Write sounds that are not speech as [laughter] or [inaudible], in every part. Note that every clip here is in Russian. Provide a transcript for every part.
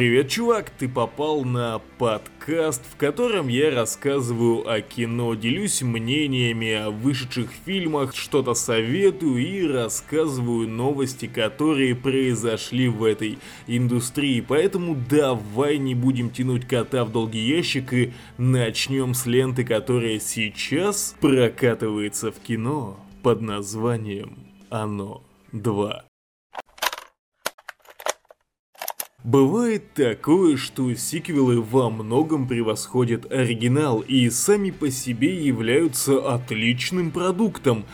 Привет, чувак! Ты попал на подкаст, в котором я рассказываю о кино, делюсь мнениями о вышедших фильмах, что-то советую и рассказываю новости, которые произошли в этой индустрии. Поэтому давай не будем тянуть кота в долгий ящик и начнем с ленты, которая сейчас прокатывается в кино под названием «Оно 2». Бывает такое, что сиквелы во многом превосходят оригинал и сами по себе являются отличным продуктом.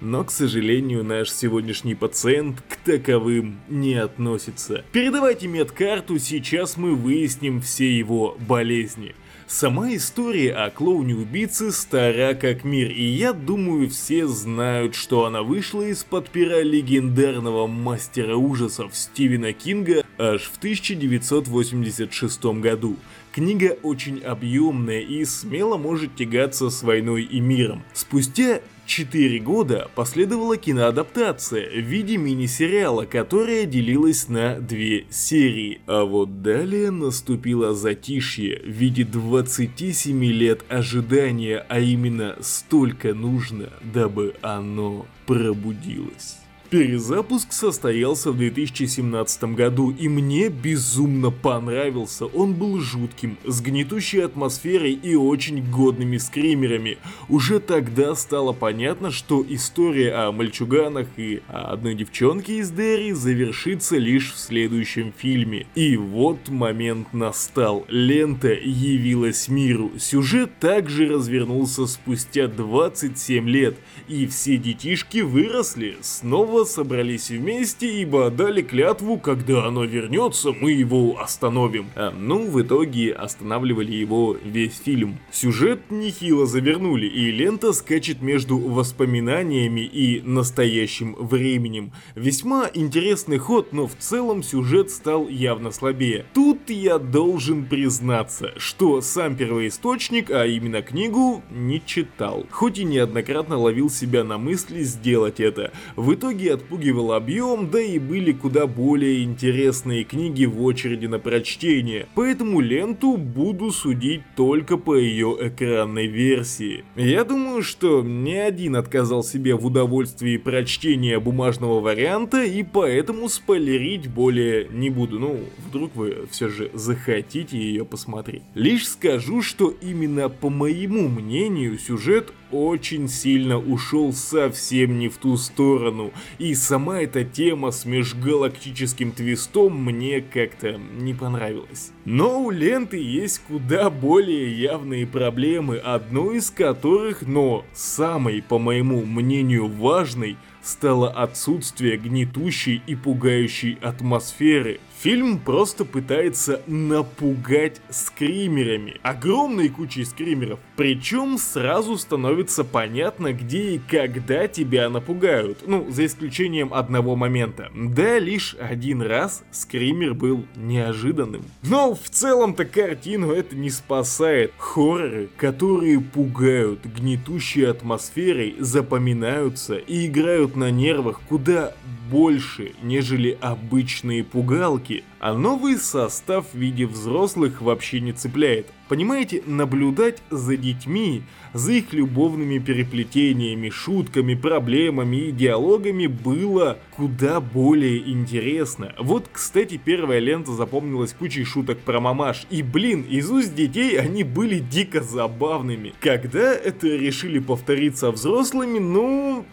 Но, к сожалению, наш сегодняшний пациент к таковым не относится. Передавайте медкарту, сейчас мы выясним все его болезни. Сама история о клоуне-убийце стара как мир, и я думаю все знают, что она вышла из-под пера легендарного мастера ужасов Стивена Кинга аж в 1986 году. Книга очень объемная и смело может тягаться с войной и миром. Спустя Четыре года последовала киноадаптация в виде мини-сериала, которая делилась на две серии. А вот далее наступило затишье в виде 27 лет ожидания, а именно столько нужно, дабы оно пробудилось. Перезапуск состоялся в 2017 году, и мне безумно понравился. Он был жутким, с гнетущей атмосферой и очень годными скримерами. Уже тогда стало понятно, что история о мальчуганах и о одной девчонке из Дерри завершится лишь в следующем фильме. И вот момент настал. Лента явилась миру. Сюжет также развернулся спустя 27 лет, и все детишки выросли. Снова собрались вместе, ибо дали клятву, когда оно вернется, мы его остановим. А, ну, в итоге останавливали его весь фильм. Сюжет нехило завернули, и лента скачет между воспоминаниями и настоящим временем. Весьма интересный ход, но в целом сюжет стал явно слабее. Тут я должен признаться, что сам первоисточник, а именно книгу, не читал. Хоть и неоднократно ловил себя на мысли сделать это. В итоге отпугивал объем, да и были куда более интересные книги в очереди на прочтение, поэтому ленту буду судить только по ее экранной версии. Я думаю, что ни один отказал себе в удовольствии прочтения бумажного варианта, и поэтому спойлерить более не буду, ну, вдруг вы все же захотите ее посмотреть. Лишь скажу, что именно по моему мнению сюжет очень сильно ушел совсем не в ту сторону, и сама эта тема с межгалактическим твистом мне как-то не понравилась. Но у ленты есть куда более явные проблемы, одной из которых, но самой, по моему мнению, важной, стало отсутствие гнетущей и пугающей атмосферы. Фильм просто пытается напугать скримерами, огромной кучей скримеров. Причем сразу становится понятно, где и когда тебя напугают. Ну, за исключением одного момента. Да, лишь один раз скример был неожиданным. Но в целом-то картину это не спасает. Хорроры, которые пугают гнетущей атмосферой, запоминаются и играют на нервах куда больше, нежели обычные пугалки, а новый состав в виде взрослых вообще не цепляет. Понимаете, наблюдать за детьми, за их любовными переплетениями, шутками, проблемами и диалогами было куда более интересно. Вот, кстати, первая лента запомнилась кучей шуток про мамаш, и блин, из уст детей они были дико забавными. Когда это решили повториться взрослыми, ну,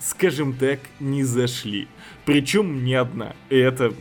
скажем так, не зашли. Причем не одна. Это,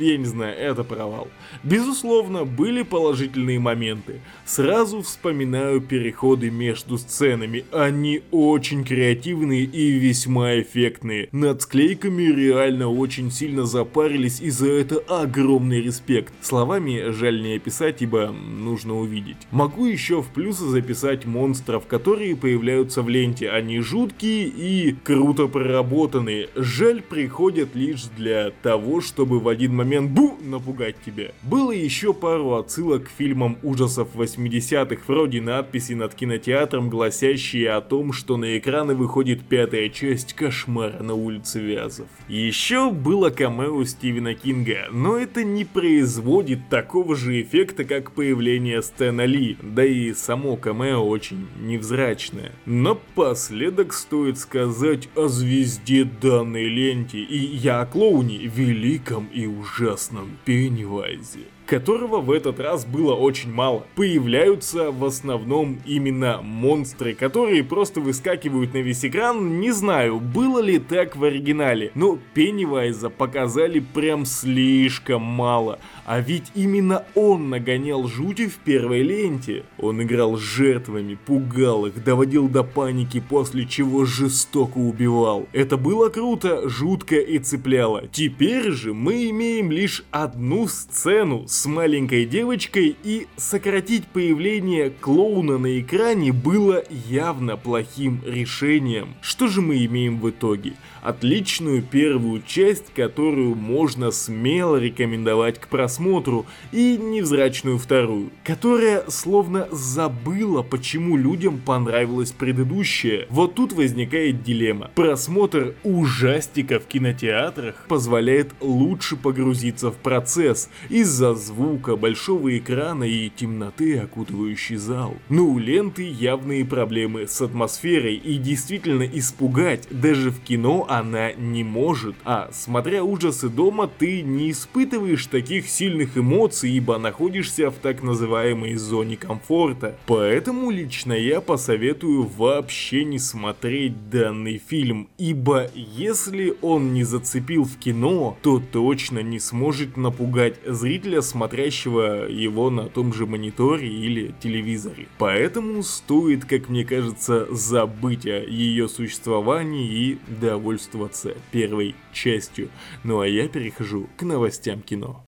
я не знаю, это провал. Безусловно, были положительные моменты. Сразу вспоминаю переходы между сценами. Они очень креативные и весьма эффектные. Над склейками реально очень сильно запарились и за это огромный респект. Словами жаль не описать, ибо нужно увидеть. Могу еще в плюсы записать монстров, которые появляются в ленте. Они жуткие и круто проработанные. Жаль, приходят лишь для того, чтобы в один момент бу напугать тебя. Было еще пару отсылок к фильмам ужасов 80-х, вроде надписи над кинотеатром, гласящие о том, что на экраны выходит пятая часть «Кошмара на улице Вязов». Еще было камео Стивена Кинга, но это не производит такого же эффекта, как появление Стэна Ли, да и само камео очень невзрачное. Напоследок стоит сказать о звезде данной ленте, и я о клоуне, великом и ужасном Пеннивайзе easy. Которого в этот раз было очень мало. Появляются в основном именно монстры, которые просто выскакивают на весь экран. Не знаю, было ли так в оригинале, но Пеннивайза показали прям слишком мало. А ведь именно он нагонял жути в первой ленте. Он играл с жертвами, пугал их, доводил до паники, после чего жестоко убивал. Это было круто, жутко и цепляло. Теперь же мы имеем лишь одну сцену с маленькой девочкой и сократить появление клоуна на экране было явно плохим решением. Что же мы имеем в итоге? Отличную первую часть, которую можно смело рекомендовать к просмотру и невзрачную вторую, которая словно забыла, почему людям понравилась предыдущая. Вот тут возникает дилемма. Просмотр ужастика в кинотеатрах позволяет лучше погрузиться в процесс из-за звука, большого экрана и темноты, окутывающей зал. Но у ленты явные проблемы с атмосферой и действительно испугать даже в кино она не может. А смотря ужасы дома, ты не испытываешь таких сильных эмоций, ибо находишься в так называемой зоне комфорта. Поэтому лично я посоветую вообще не смотреть данный фильм, ибо если он не зацепил в кино, то точно не сможет напугать зрителя, смотрящего его на том же мониторе или телевизоре. Поэтому стоит, как мне кажется, забыть о ее существовании и довольствоваться первой частью. Ну а я перехожу к новостям кино.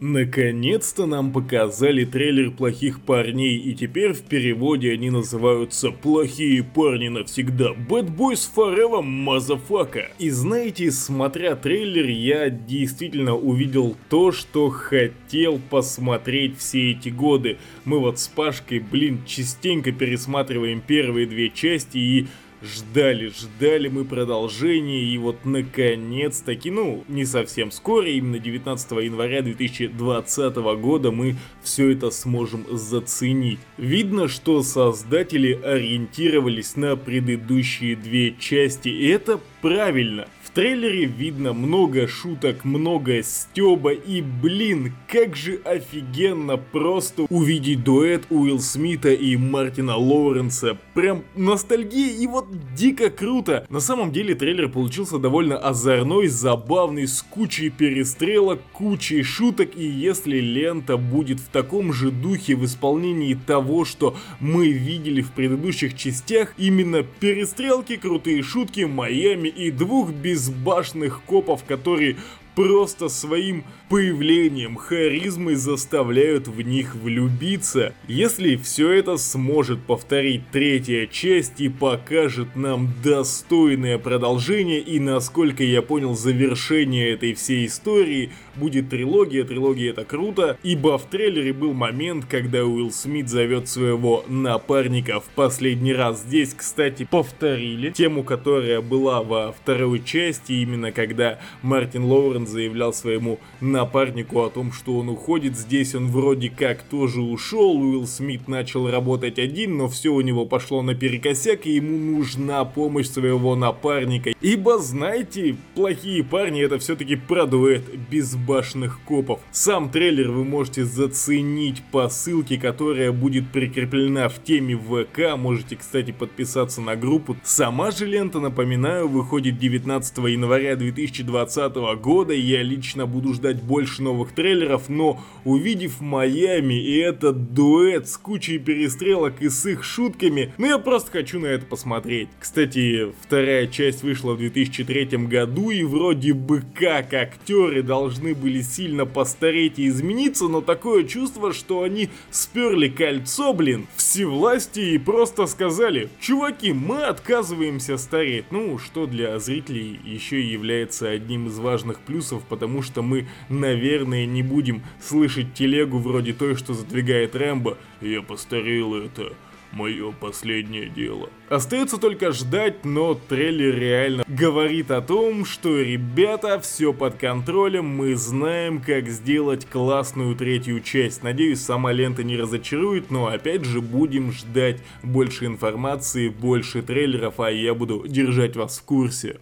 Наконец-то нам показали трейлер «Плохих парней», и теперь в переводе они называются «Плохие парни навсегда», «Bad Boys Forever, Motherfucker». И знаете, смотря трейлер, я действительно увидел то, что хотел посмотреть все эти годы. Мы вот с Пашкой, блин, частенько пересматриваем первые две части и Ждали, ждали мы продолжения, и вот наконец-таки, ну, не совсем скоро, именно 19 января 2020 года мы все это сможем заценить. Видно, что создатели ориентировались на предыдущие две части, и это правильно. В трейлере видно много шуток, много стеба и блин, как же офигенно просто увидеть дуэт Уилл Смита и Мартина Лоуренса. Прям ностальгия и вот дико круто. На самом деле трейлер получился довольно озорной, забавный, с кучей перестрелок, кучей шуток и если лента будет в таком же духе в исполнении того, что мы видели в предыдущих частях, именно перестрелки, крутые шутки, Майами и двух без безбашенных копов, которые просто своим появлением харизмы заставляют в них влюбиться. Если все это сможет повторить третья часть и покажет нам достойное продолжение и, насколько я понял, завершение этой всей истории, будет трилогия, трилогия это круто, ибо в трейлере был момент, когда Уилл Смит зовет своего напарника в последний раз. Здесь, кстати, повторили тему, которая была во второй части, именно когда Мартин Лоуренс заявлял своему напарнику о том, что он уходит. Здесь он вроде как тоже ушел, Уилл Смит начал работать один, но все у него пошло наперекосяк, и ему нужна помощь своего напарника. Ибо, знаете, плохие парни это все-таки про дуэт безбашенных копов. Сам трейлер вы можете заценить по ссылке, которая будет прикреплена в теме ВК. Можете, кстати, подписаться на группу. Сама же лента, напоминаю, выходит 19 января 2020 года года я лично буду ждать больше новых трейлеров, но увидев Майами и этот дуэт с кучей перестрелок и с их шутками, ну я просто хочу на это посмотреть. Кстати, вторая часть вышла в 2003 году и вроде бы как актеры должны были сильно постареть и измениться, но такое чувство, что они сперли кольцо, блин, всевластие и просто сказали, чуваки, мы отказываемся стареть. Ну, что для зрителей еще является одним из важных плюсов, потому что мы, наверное, не будем слышать телегу вроде той, что задвигает Рэмбо. Я постарел это мое последнее дело. Остается только ждать, но трейлер реально говорит о том, что ребята, все под контролем, мы знаем, как сделать классную третью часть. Надеюсь, сама лента не разочарует, но опять же будем ждать больше информации, больше трейлеров, а я буду держать вас в курсе.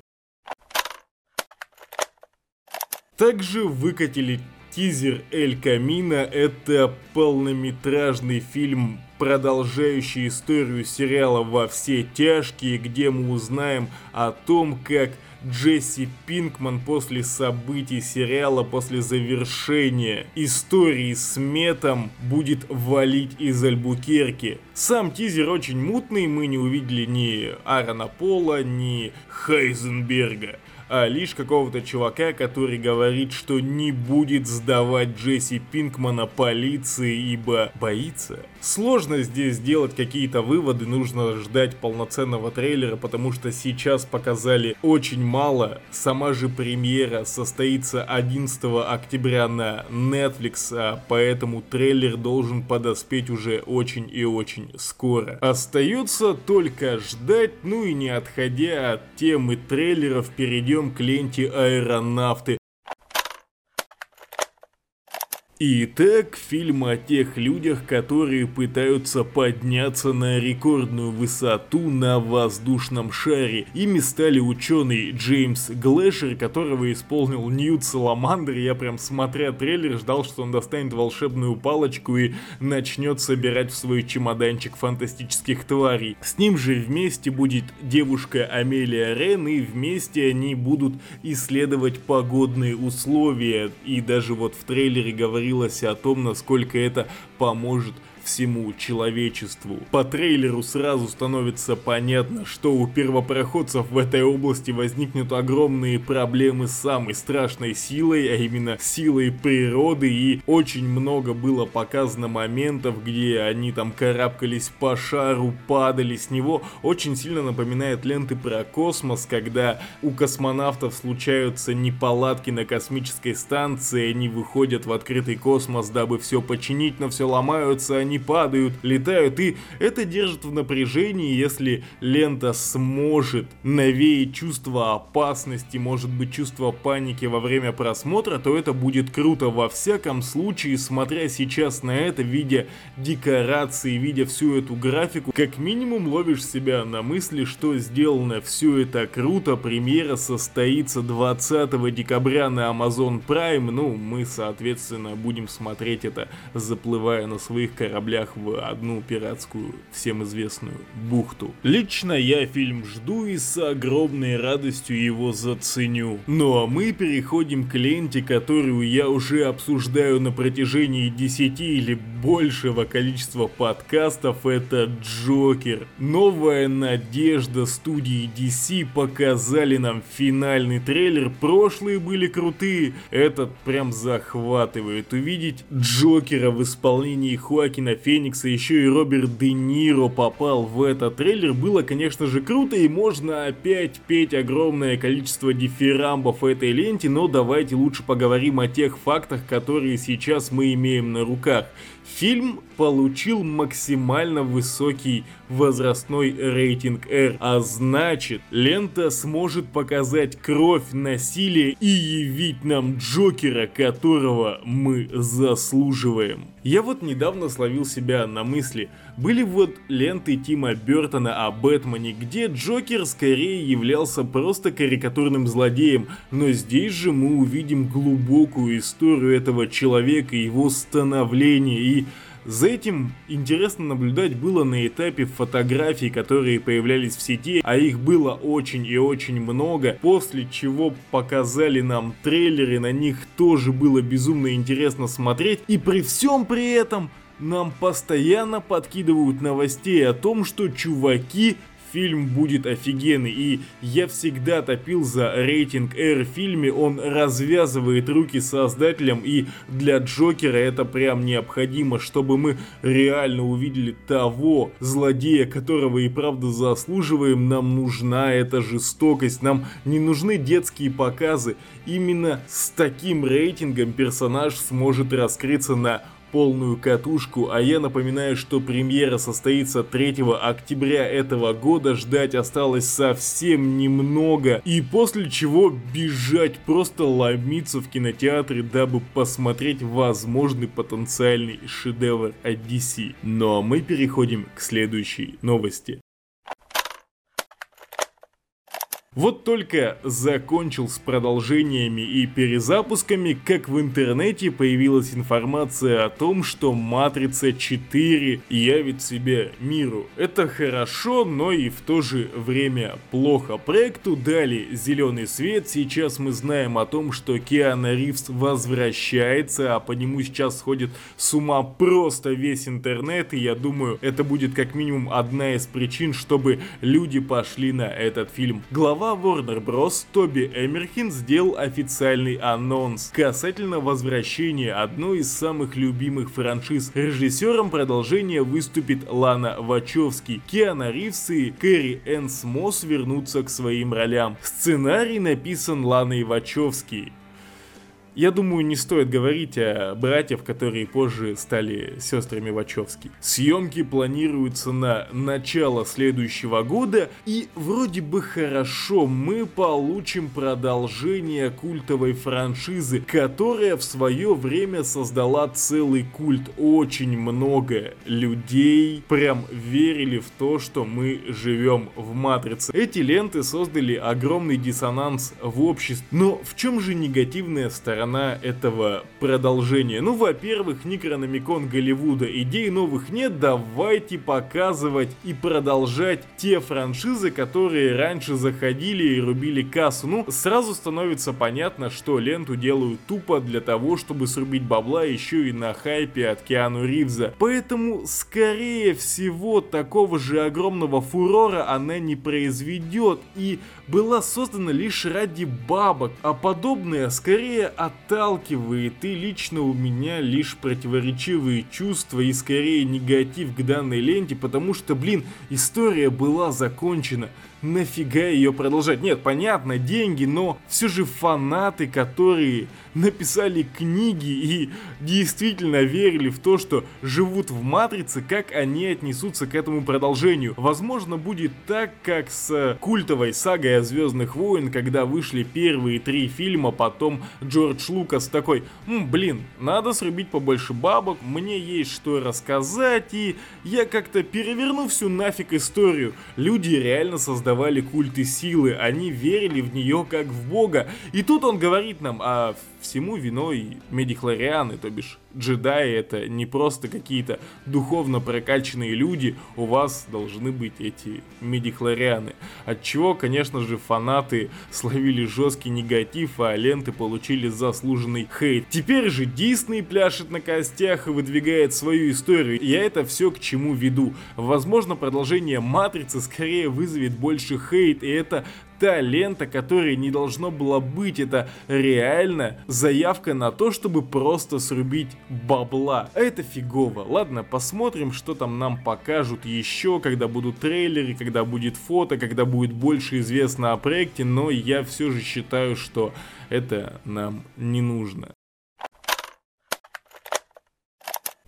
Также выкатили тизер Эль Камина. Это полнометражный фильм продолжающий историю сериала «Во все тяжкие», где мы узнаем о том, как Джесси Пинкман после событий сериала, после завершения истории с Метом будет валить из Альбукерки. Сам тизер очень мутный, мы не увидели ни Аарона Пола, ни Хайзенберга а лишь какого-то чувака, который говорит, что не будет сдавать Джесси Пинкмана полиции, ибо боится. Сложно здесь сделать какие-то выводы, нужно ждать полноценного трейлера, потому что сейчас показали очень мало. Сама же премьера состоится 11 октября на Netflix, а поэтому трейлер должен подоспеть уже очень и очень скоро. Остается только ждать, ну и не отходя от темы трейлеров, перейдем перейдем к ленте аэронавты. Итак, фильм о тех людях, которые пытаются подняться на рекордную высоту на воздушном шаре. Ими стали ученый Джеймс Глэшер, которого исполнил Ньют Саламандр. Я прям смотря трейлер ждал, что он достанет волшебную палочку и начнет собирать в свой чемоданчик фантастических тварей. С ним же вместе будет девушка Амелия Рен и вместе они будут исследовать погодные условия. И даже вот в трейлере говорится говорилось о том, насколько это поможет всему человечеству. По трейлеру сразу становится понятно, что у первопроходцев в этой области возникнут огромные проблемы с самой страшной силой, а именно силой природы, и очень много было показано моментов, где они там карабкались по шару, падали с него. Очень сильно напоминает ленты про космос, когда у космонавтов случаются неполадки на космической станции, они выходят в открытый космос, дабы все починить, но все ломаются, они они падают, летают, и это держит в напряжении, если лента сможет навеять чувство опасности, может быть чувство паники во время просмотра, то это будет круто. Во всяком случае, смотря сейчас на это, видя декорации, видя всю эту графику, как минимум ловишь себя на мысли, что сделано все это круто. Премьера состоится 20 декабря на Amazon Prime, ну, мы, соответственно, будем смотреть это, заплывая на своих кораблях кораблях в одну пиратскую, всем известную бухту. Лично я фильм жду и с огромной радостью его заценю. Ну а мы переходим к ленте, которую я уже обсуждаю на протяжении 10 или большего количества подкастов, это Джокер. Новая надежда студии DC показали нам финальный трейлер, прошлые были крутые, этот прям захватывает. Увидеть Джокера в исполнении Хоакина Феникса, еще и Роберт Де Ниро попал в этот трейлер, было, конечно же, круто, и можно опять петь огромное количество дифирамбов этой ленте, но давайте лучше поговорим о тех фактах, которые сейчас мы имеем на руках. Фильм получил максимально высокий возрастной рейтинг R, а значит, лента сможет показать кровь, насилие и явить нам Джокера, которого мы заслуживаем. Я вот недавно словил себя на мысли, были вот ленты Тима Бертона о Бэтмене, где Джокер скорее являлся просто карикатурным злодеем, но здесь же мы увидим глубокую историю этого человека, его становления и За этим интересно наблюдать было на этапе фотографий, которые появлялись в сети, а их было очень и очень много, после чего показали нам трейлеры, на них тоже было безумно интересно смотреть, и при всем при этом нам постоянно подкидывают новостей о том, что чуваки фильм будет офигенный, и я всегда топил за рейтинг R в фильме, он развязывает руки создателям, и для Джокера это прям необходимо, чтобы мы реально увидели того злодея, которого и правда заслуживаем, нам нужна эта жестокость, нам не нужны детские показы, именно с таким рейтингом персонаж сможет раскрыться на полную катушку, а я напоминаю, что премьера состоится 3 октября этого года, ждать осталось совсем немного, и после чего бежать, просто ломиться в кинотеатры, дабы посмотреть возможный потенциальный шедевр от DC. Но мы переходим к следующей новости. Вот только закончил с продолжениями и перезапусками, как в интернете появилась информация о том, что Матрица 4 явит себя миру. Это хорошо, но и в то же время плохо. Проекту дали зеленый свет, сейчас мы знаем о том, что Киана Ривз возвращается, а по нему сейчас сходит с ума просто весь интернет, и я думаю, это будет как минимум одна из причин, чтобы люди пошли на этот фильм. Глава глава Warner Bros. Тоби Эмерхин сделал официальный анонс касательно возвращения одной из самых любимых франшиз. Режиссером продолжения выступит Лана Вачовски. Киана Ривз и Кэрри Энс Мосс вернутся к своим ролям. Сценарий написан Ланой Вачовски. Я думаю, не стоит говорить о братьев, которые позже стали сестрами Вачовски. Съемки планируются на начало следующего года, и вроде бы хорошо, мы получим продолжение культовой франшизы, которая в свое время создала целый культ. Очень много людей прям верили в то, что мы живем в Матрице. Эти ленты создали огромный диссонанс в обществе. Но в чем же негативная сторона сторона этого продолжения. Ну, во-первых, Некрономикон Голливуда. Идей новых нет, давайте показывать и продолжать те франшизы, которые раньше заходили и рубили кассу. Ну, сразу становится понятно, что ленту делают тупо для того, чтобы срубить бабла еще и на хайпе от Киану Ривза. Поэтому, скорее всего, такого же огромного фурора она не произведет и была создана лишь ради бабок, а подобное скорее отталкивает и лично у меня лишь противоречивые чувства и скорее негатив к данной ленте, потому что, блин, история была закончена нафига ее продолжать? Нет, понятно, деньги, но все же фанаты, которые написали книги и действительно верили в то, что живут в Матрице, как они отнесутся к этому продолжению. Возможно, будет так, как с культовой сагой о Звездных войн, когда вышли первые три фильма, потом Джордж Лукас такой, М, блин, надо срубить побольше бабок, мне есть что рассказать, и я как-то переверну всю нафиг историю. Люди реально создавали культы силы, они верили в нее как в бога. И тут он говорит нам, а всему виной медихлорианы, то бишь джедаи это не просто какие-то духовно прокачанные люди, у вас должны быть эти медихлорианы. От чего, конечно же, фанаты словили жесткий негатив, а ленты получили заслуженный хейт. Теперь же Дисней пляшет на костях и выдвигает свою историю. Я это все к чему веду. Возможно, продолжение Матрицы скорее вызовет больше хейт, и это та лента, которой не должно было быть. Это реально заявка на то, чтобы просто срубить бабла. А это фигово. Ладно, посмотрим, что там нам покажут еще, когда будут трейлеры, когда будет фото, когда будет больше известно о проекте, но я все же считаю, что это нам не нужно.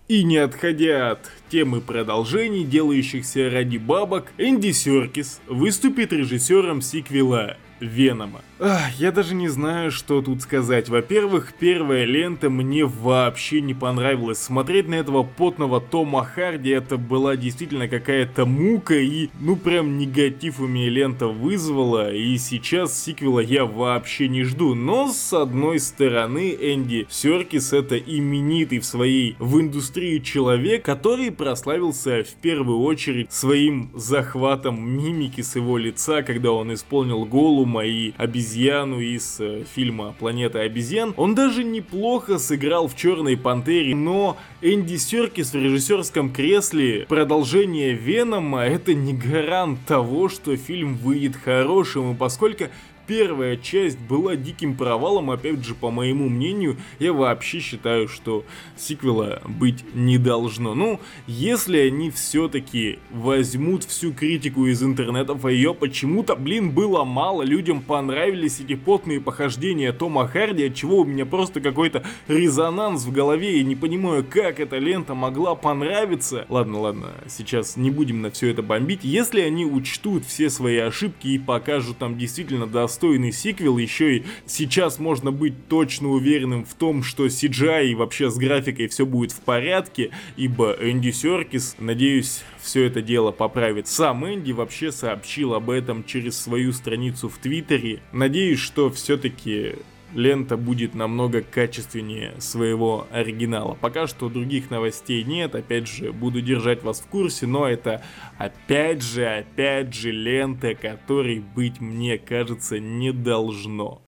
И не отходя от темы продолжений, делающихся ради бабок, Энди Серкис выступит режиссером сиквела Венома. Я даже не знаю, что тут сказать. Во-первых, первая лента мне вообще не понравилась. Смотреть на этого потного Тома Харди это была действительно какая-то мука и ну прям негатив у меня лента вызвала. И сейчас сиквела я вообще не жду. Но с одной стороны Энди Серкис это именитый в своей в индустрии человек, который прославился в первую очередь своим захватом мимики с его лица, когда он исполнил Голума и обезьяну из э, фильма «Планета обезьян». Он даже неплохо сыграл в «Черной пантере», но Энди Серкис в режиссерском кресле продолжение Венома это не гарант того, что фильм выйдет хорошим, и поскольку первая часть была диким провалом, опять же, по моему мнению, я вообще считаю, что сиквела быть не должно. Ну, если они все-таки возьмут всю критику из интернетов, а ее почему-то, блин, было мало, людям понравились эти потные похождения Тома Харди, от чего у меня просто какой-то резонанс в голове, и не понимаю, как эта лента могла понравиться. Ладно, ладно, сейчас не будем на все это бомбить. Если они учтут все свои ошибки и покажут там действительно достойно достойный сиквел, еще и сейчас можно быть точно уверенным в том, что CGI и вообще с графикой все будет в порядке, ибо Энди Серкис, надеюсь, все это дело поправит. Сам Энди вообще сообщил об этом через свою страницу в Твиттере. Надеюсь, что все-таки лента будет намного качественнее своего оригинала. Пока что других новостей нет, опять же, буду держать вас в курсе, но это опять же, опять же лента, которой быть, мне кажется, не должно.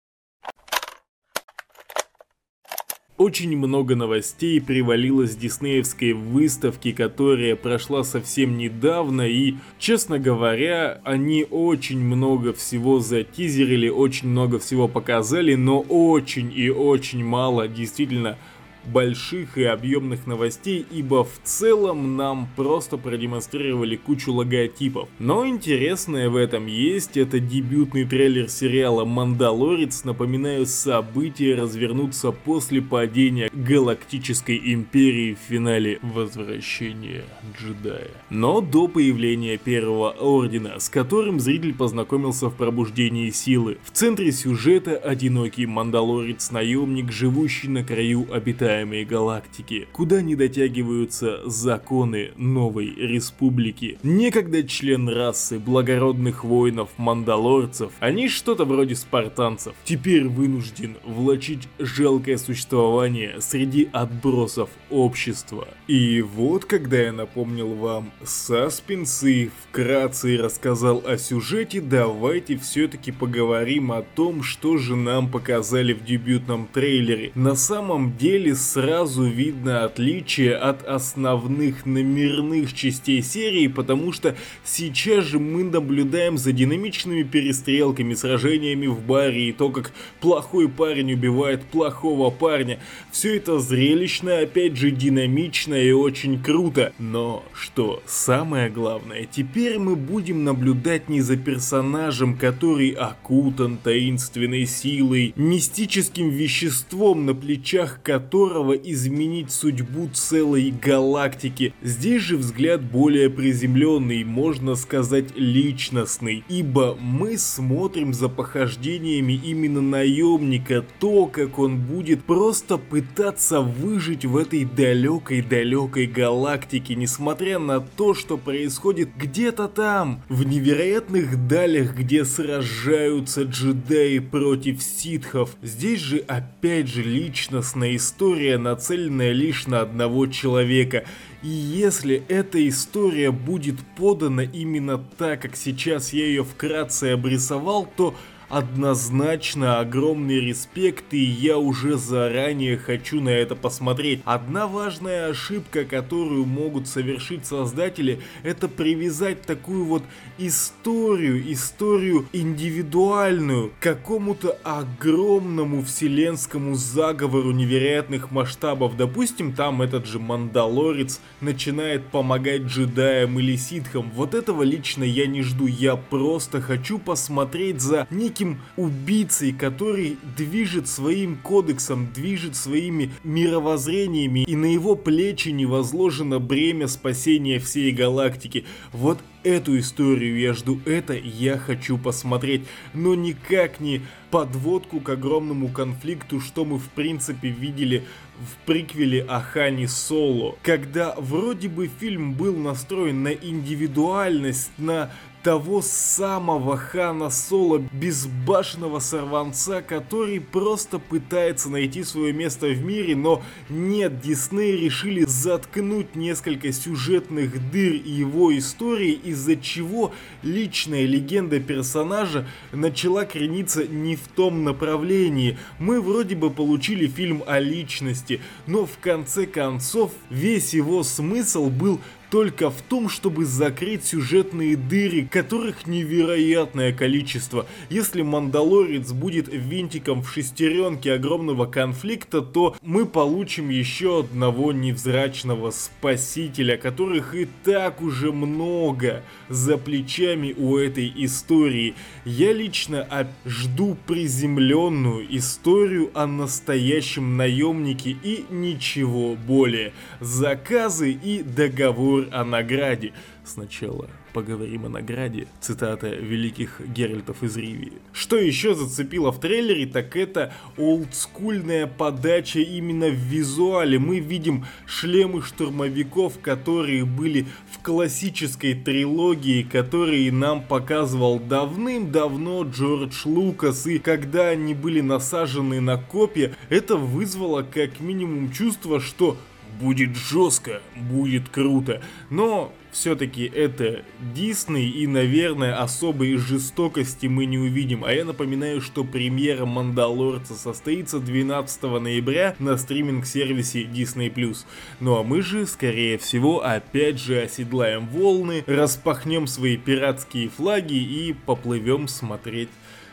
Очень много новостей привалило с диснеевской выставки, которая прошла совсем недавно, и, честно говоря, они очень много всего затизерили, очень много всего показали, но очень и очень мало действительно больших и объемных новостей, ибо в целом нам просто продемонстрировали кучу логотипов. Но интересное в этом есть, это дебютный трейлер сериала «Мандалорец». Напоминаю, события развернутся после падения Галактической Империи в финале «Возвращение джедая». Но до появления Первого Ордена, с которым зритель познакомился в пробуждении силы. В центре сюжета одинокий Мандалорец-наемник, живущий на краю обитания обитаемой галактики, куда не дотягиваются законы новой республики. Некогда член расы благородных воинов-мандалорцев, они что-то вроде спартанцев, теперь вынужден влачить жалкое существование среди отбросов общества. И вот когда я напомнил вам саспенс и вкратце рассказал о сюжете, давайте все-таки поговорим о том, что же нам показали в дебютном трейлере. На самом деле сразу видно отличие от основных номерных частей серии, потому что сейчас же мы наблюдаем за динамичными перестрелками, сражениями в баре и то, как плохой парень убивает плохого парня. Все это зрелищно, опять же динамично и очень круто. Но что самое главное, теперь мы будем наблюдать не за персонажем, который окутан таинственной силой, мистическим веществом, на плечах которого которого изменить судьбу целой галактики. Здесь же взгляд более приземленный, можно сказать личностный, ибо мы смотрим за похождениями именно наемника, то, как он будет просто пытаться выжить в этой далекой-далекой галактике, несмотря на то, что происходит где-то там, в невероятных далях, где сражаются джедаи против ситхов. Здесь же опять же личностная история история, нацеленная лишь на одного человека. И если эта история будет подана именно так, как сейчас я ее вкратце обрисовал, то однозначно огромный респект, и я уже заранее хочу на это посмотреть. Одна важная ошибка, которую могут совершить создатели, это привязать такую вот историю, историю индивидуальную, к какому-то огромному вселенскому заговору невероятных масштабов. Допустим, там этот же Мандалорец начинает помогать джедаям или ситхам. Вот этого лично я не жду, я просто хочу посмотреть за неким неким убийцей, который движет своим кодексом, движет своими мировоззрениями, и на его плечи не возложено бремя спасения всей галактики. Вот эту историю я жду, это я хочу посмотреть, но никак не подводку к огромному конфликту, что мы в принципе видели в приквеле о Хане Соло, когда вроде бы фильм был настроен на индивидуальность, на того самого Хана Соло, безбашенного сорванца, который просто пытается найти свое место в мире, но нет, Дисней решили заткнуть несколько сюжетных дыр его истории, из-за чего личная легенда персонажа начала крениться не в том направлении. Мы вроде бы получили фильм о личности, но в конце концов весь его смысл был только в том, чтобы закрыть сюжетные дыры, которых невероятное количество. Если Мандалорец будет винтиком в шестеренке огромного конфликта, то мы получим еще одного невзрачного спасителя, которых и так уже много за плечами у этой истории. Я лично жду приземленную историю о настоящем наемнике и ничего более. Заказы и договор разговор о награде. Сначала поговорим о награде. Цитата великих Геральтов из Ривии. Что еще зацепило в трейлере, так это олдскульная подача именно в визуале. Мы видим шлемы штурмовиков, которые были в классической трилогии, которые нам показывал давным-давно Джордж Лукас. И когда они были насажены на копья, это вызвало как минимум чувство, что будет жестко, будет круто. Но все-таки это Дисней и, наверное, особой жестокости мы не увидим. А я напоминаю, что премьера Мандалорца состоится 12 ноября на стриминг-сервисе Disney+. Ну а мы же, скорее всего, опять же оседлаем волны, распахнем свои пиратские флаги и поплывем смотреть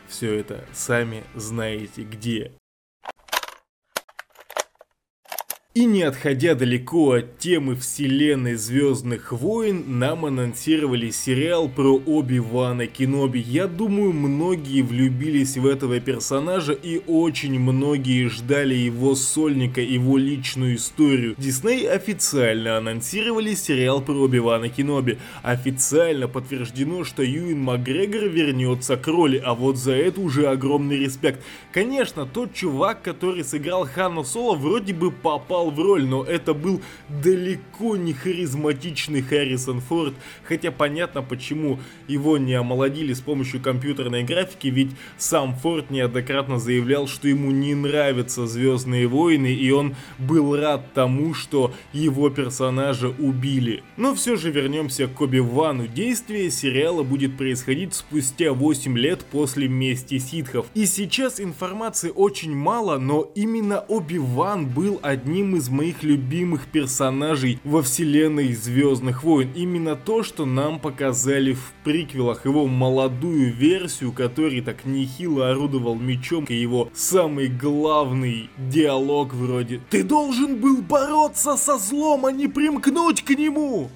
все это сами знаете где. И не отходя далеко от темы вселенной Звездных войн, нам анонсировали сериал про Оби-Вана Кеноби. Я думаю, многие влюбились в этого персонажа и очень многие ждали его сольника, его личную историю. Дисней официально анонсировали сериал про Оби-Вана Кеноби. Официально подтверждено, что Юин Макгрегор вернется к роли, а вот за это уже огромный респект. Конечно, тот чувак, который сыграл Хана Соло, вроде бы попал играл в роль, но это был далеко не харизматичный Харрисон Форд, хотя понятно, почему его не омолодили с помощью компьютерной графики, ведь сам Форд неоднократно заявлял, что ему не нравятся Звездные войны, и он был рад тому, что его персонажа убили. Но все же вернемся к Оби-Вану. Действие сериала будет происходить спустя 8 лет после мести ситхов. И сейчас информации очень мало, но именно Оби-Ван был одним из моих любимых персонажей во вселенной Звездных войн. Именно то, что нам показали в приквелах, его молодую версию, который так нехило орудовал мечом, и его самый главный диалог вроде «Ты должен был бороться со злом, а не примкнуть к нему!»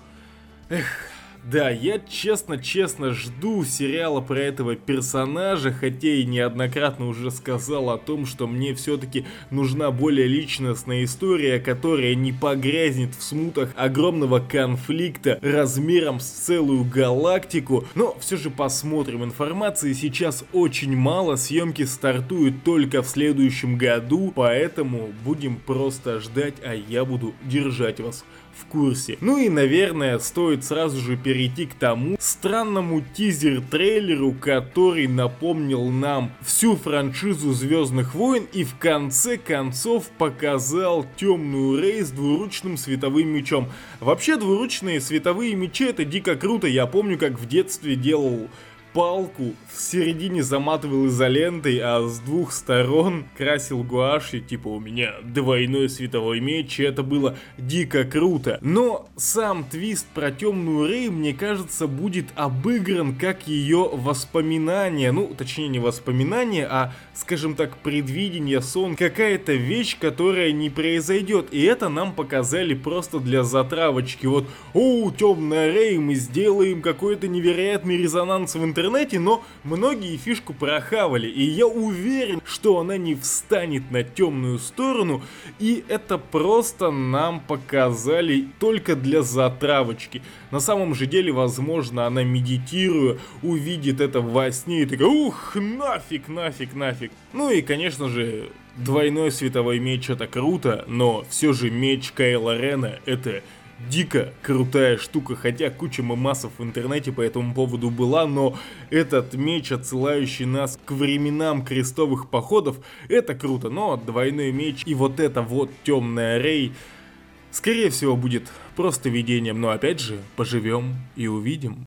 Эх, да, я честно-честно жду сериала про этого персонажа, хотя и неоднократно уже сказал о том, что мне все-таки нужна более личностная история, которая не погрязнет в смутах огромного конфликта размером с целую галактику. Но все же посмотрим, информации сейчас очень мало, съемки стартуют только в следующем году, поэтому будем просто ждать, а я буду держать вас курсе. Ну и, наверное, стоит сразу же перейти к тому странному тизер-трейлеру, который напомнил нам всю франшизу Звездных войн и в конце концов показал темную Рей с двуручным световым мечом. Вообще двуручные световые мечи это дико круто, я помню как в детстве делал палку в середине заматывал изолентой, а с двух сторон красил гуашью, типа у меня двойной световой меч, и это было дико круто. Но сам твист про темную Рей, мне кажется, будет обыгран как ее воспоминание, ну, точнее не воспоминание, а, скажем так, предвидение, сон, какая-то вещь, которая не произойдет, и это нам показали просто для затравочки, вот, о, темная Рей, мы сделаем какой-то невероятный резонанс в интернете, интернете, но многие фишку прохавали, и я уверен, что она не встанет на темную сторону, и это просто нам показали только для затравочки. На самом же деле, возможно, она медитируя, увидит это во сне и такая, ух, нафиг, нафиг, нафиг. Ну и, конечно же, двойной световой меч это круто, но все же меч Кайла Рена это дико крутая штука, хотя куча мемасов в интернете по этому поводу была, но этот меч, отсылающий нас к временам крестовых походов, это круто, но двойной меч и вот это вот темная Рей, скорее всего будет просто видением, но опять же, поживем и увидим.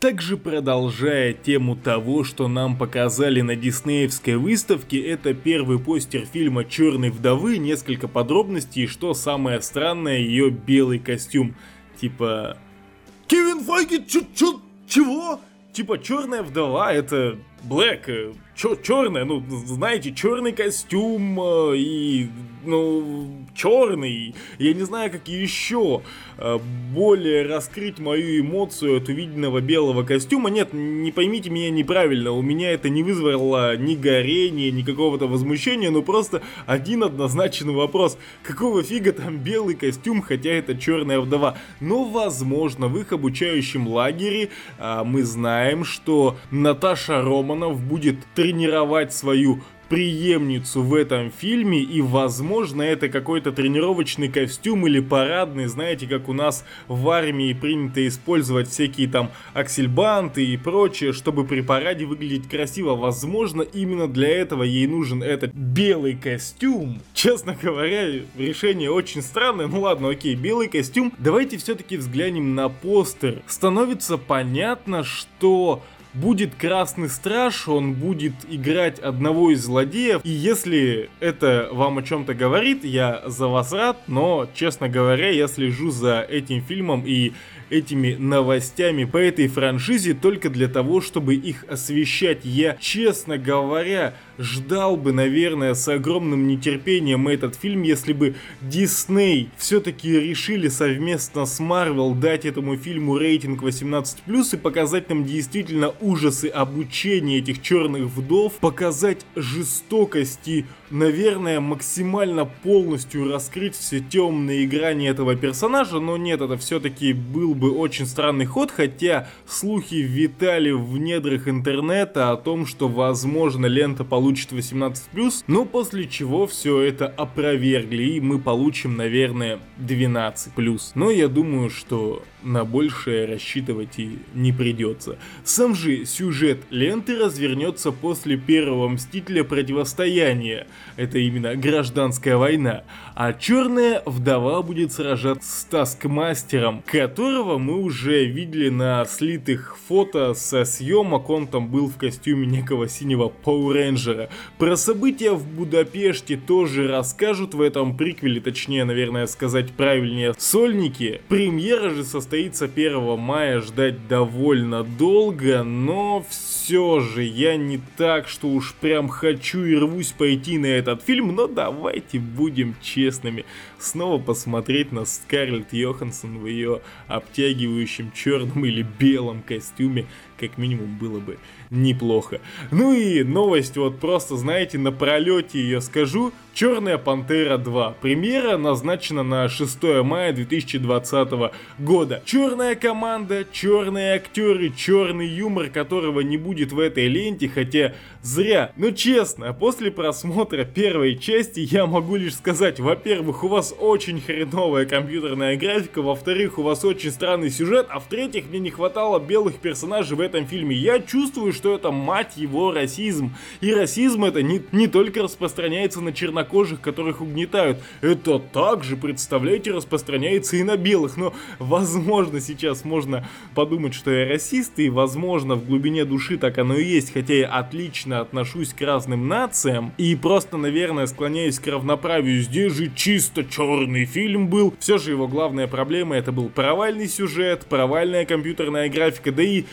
Также продолжая тему того, что нам показали на диснеевской выставке, это первый постер фильма «Черной вдовы», несколько подробностей, что самое странное, ее белый костюм. Типа... Кевин Файги, чё, чего? Типа черная вдова, это Блэк, э, черная, ну, знаете, черный костюм э, и, ну, черный. Я не знаю, как еще более раскрыть мою эмоцию от увиденного белого костюма. Нет, не поймите меня неправильно, у меня это не вызвало ни горения, ни какого-то возмущения, но просто один однозначный вопрос. Какого фига там белый костюм, хотя это черная вдова? Но, возможно, в их обучающем лагере мы знаем, что Наташа Рома Романов будет тренировать свою преемницу в этом фильме, и возможно это какой-то тренировочный костюм или парадный, знаете, как у нас в армии принято использовать всякие там аксельбанты и прочее, чтобы при параде выглядеть красиво. Возможно, именно для этого ей нужен этот белый костюм. [laughs] Честно говоря, решение очень странное, ну ладно, окей, белый костюм. Давайте все-таки взглянем на постер. Становится понятно, что будет Красный Страж, он будет играть одного из злодеев. И если это вам о чем-то говорит, я за вас рад, но, честно говоря, я слежу за этим фильмом и этими новостями по этой франшизе только для того, чтобы их освещать. Я, честно говоря, ждал бы, наверное, с огромным нетерпением этот фильм, если бы Дисней все-таки решили совместно с Marvel дать этому фильму рейтинг 18+, и показать нам действительно ужасы обучения этих черных вдов, показать жестокости наверное, максимально полностью раскрыть все темные грани этого персонажа, но нет, это все-таки был бы очень странный ход, хотя слухи витали в недрах интернета о том, что, возможно, лента получит 18+, но после чего все это опровергли, и мы получим, наверное, 12+. Но я думаю, что на большее рассчитывать и не придется. Сам же сюжет ленты развернется после первого Мстителя. Противостояния, это именно гражданская война, а Черная Вдова будет сражаться с Таскмастером, которого мы уже видели на слитых фото со съемок, он там был в костюме некого синего Пауэренджера. Про события в Будапеште тоже расскажут в этом приквеле, точнее, наверное, сказать правильнее, сольники. Премьера же состоится состоится 1 мая, ждать довольно долго, но все же я не так, что уж прям хочу и рвусь пойти на этот фильм, но давайте будем честными. Снова посмотреть на Скарлетт Йоханссон в ее обтягивающем черном или белом костюме, как минимум было бы неплохо. Ну и новость вот просто, знаете, на пролете ее скажу. Черная Пантера 2. Премьера назначена на 6 мая 2020 года. Черная команда, черные актеры, черный юмор, которого не будет в этой ленте, хотя зря. Но честно, после просмотра первой части я могу лишь сказать, во-первых, у вас очень хреновая компьютерная графика, во-вторых, у вас очень странный сюжет, а в-третьих, мне не хватало белых персонажей в этом фильме. Я чувствую, что это, мать его, расизм. И расизм это не, не только распространяется на чернокожих, которых угнетают, это также, представляете, распространяется и на белых. Но, возможно, сейчас можно подумать, что я расист, и, возможно, в глубине души так оно и есть, хотя я отлично отношусь к разным нациям, и просто, наверное, склоняюсь к равноправию. Здесь же чисто черный фильм был. Все же его главная проблема это был провальный сюжет, провальная компьютерная графика, да и